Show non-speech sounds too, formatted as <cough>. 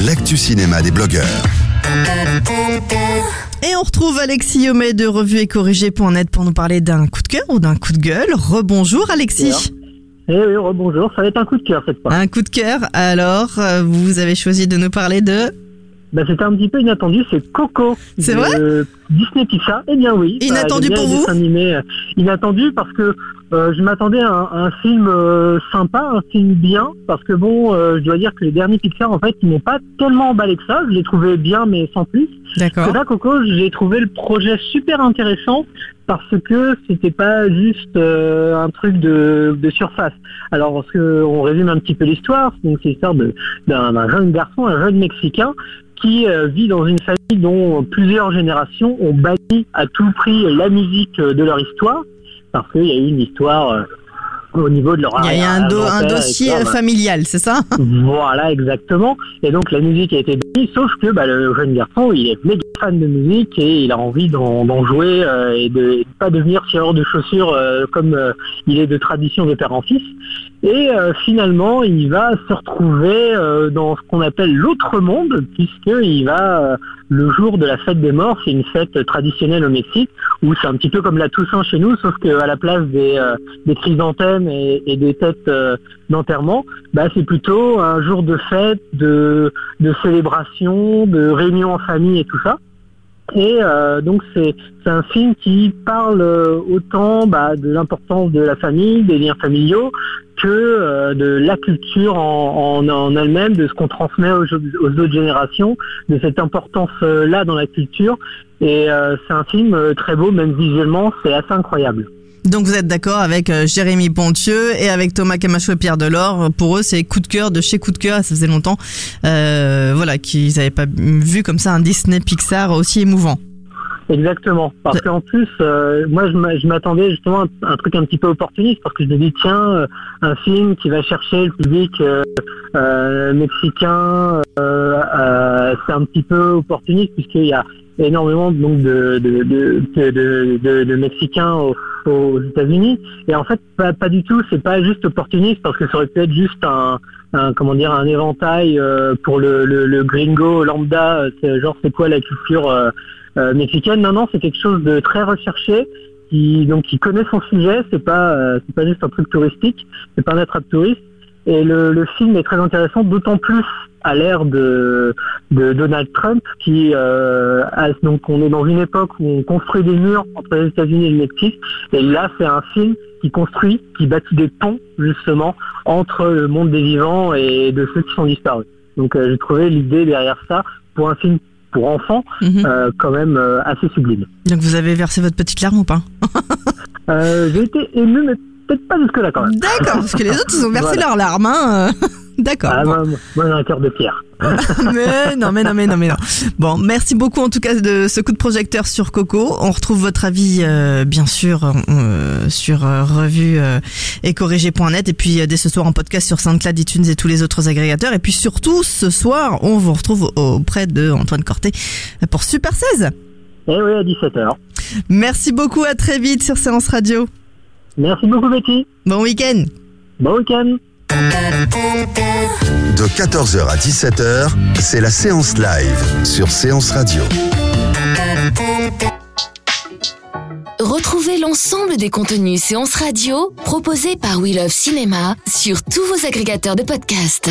l'actu cinéma des blogueurs. Et on retrouve Alexis Homais de Revue et Corrigé.net pour nous parler d'un coup de cœur ou d'un coup de gueule. Rebonjour Alexis. Eh oui, bonjour, ça va être un coup de cœur cette fois. Un coup de cœur, alors euh, vous avez choisi de nous parler de... Bah, c'était un petit peu inattendu, c'est Coco. C'est de vrai? Disney Pixar. Eh bien oui. Bah, Inattendu bien pour vous animés, euh, Inattendu parce que euh, je m'attendais à un, un film euh, sympa, un film bien, parce que bon, euh, je dois dire que les derniers Pixar en fait, ils m'ont pas tellement emballé que ça. Je les trouvais bien, mais sans plus. D'accord. Là, Coco, j'ai trouvé le projet super intéressant parce que c'était pas juste euh, un truc de, surface. Alors, on résume un petit peu l'histoire, c'est l'histoire d'un jeune garçon, un jeune Mexicain, qui euh, vit dans une famille dont plusieurs générations ont banni à tout prix la musique de leur histoire, parce qu'il y a eu une histoire euh, au niveau de leur Il y a, il y a un, do- un arrière-grand-père, dossier euh, familial, c'est ça? Voilà, exactement. Et donc la musique a été bannie, sauf que bah, le jeune garçon, il est méga fan de musique et il a envie d'en jouer euh, et de de pas devenir tireur de chaussures euh, comme euh, il est de tradition de père en fils. Et finalement, il va se retrouver dans ce qu'on appelle l'autre monde, puisqu'il va, le jour de la fête des morts, c'est une fête traditionnelle au Mexique, où c'est un petit peu comme la Toussaint chez nous, sauf qu'à la place des, des chrysanthèmes et, des têtes euh, d'enterrement, bah, c'est plutôt un jour de fête, de, célébration, de réunion en famille et tout ça. Et euh, donc c'est un film qui parle euh, autant bah, de l'importance de la famille, des liens familiaux, que de la culture en, elle-même, de ce qu'on transmet aux, autres générations, de cette importance-là dans la culture. Et c'est un film très beau, même visuellement, c'est assez incroyable. Donc vous êtes d'accord avec euh, Jérémy Pontieux et avec Thomas Camacho et Pierre Delors. Pour eux, c'est coup de cœur de chez coup de cœur. Ça faisait longtemps, euh, voilà, qu'ils n'avaient pas vu comme ça un Disney Pixar aussi émouvant. Exactement. Parce qu'en plus, euh, moi, je m'a- je m'attendais justement à un, truc un petit peu opportuniste, parce que je me dis, tiens, euh, un film qui va chercher le public euh, euh, mexicain, euh, euh, c'est un petit peu opportuniste, puisqu'il y a énormément donc de, de, de, de, Mexicains aux, aux États-Unis. Et en fait, pas, pas du tout, c'est pas juste opportuniste, parce que ça aurait pu être juste un, un comment dire, un éventail euh, pour le, le, le gringo lambda, euh, genre c'est quoi la culture euh, euh, mexicaine? Non, non, c'est quelque chose de très recherché, qui donc qui connaît son sujet. C'est pas euh, c'est pas juste un truc touristique, c'est pas un attrape touriste. Et le, le film est très intéressant, d'autant plus à l'ère de, de Donald Trump, qui euh, a- donc on est dans une époque où on construit des murs entre les États-Unis et le Mexique. Et là, c'est un film qui construit, qui bâtit des ponts justement entre le monde des vivants et de ceux qui sont disparus. Donc euh, j'ai trouvé l'idée derrière ça pour un film pour enfants Mhm. euh, quand même assez sublime. Donc vous avez versé votre petite larme ou pas? J'ai été ému, mais peut-être pas jusque là quand même. D'accord, parce que les autres ils ont versé Voilà. leurs larmes. Hein. <laughs> D'accord. Ah, bon. moi, moi, j'ai un cœur de pierre. <laughs> mais non, mais non, mais non, mais non. Bon, merci beaucoup en tout cas de ce coup de projecteur sur Coco. On retrouve votre avis, euh, bien sûr, euh, sur euh, revue et corrigé.net et puis dès ce soir en podcast sur SoundCloud, iTunes et tous les autres agrégateurs. Et puis surtout, ce soir, on vous retrouve auprès de Antoine Corté pour Super 16. Eh oui, à 17h. Merci beaucoup, à très vite sur Séance Radio. Merci beaucoup, Betty. Bon week-end. Bon week-end. De 14h à 17h, c'est la séance live sur Séance Radio. Retrouvez l'ensemble des contenus séances radio proposés par We Love Cinéma sur tous vos agrégateurs de podcasts.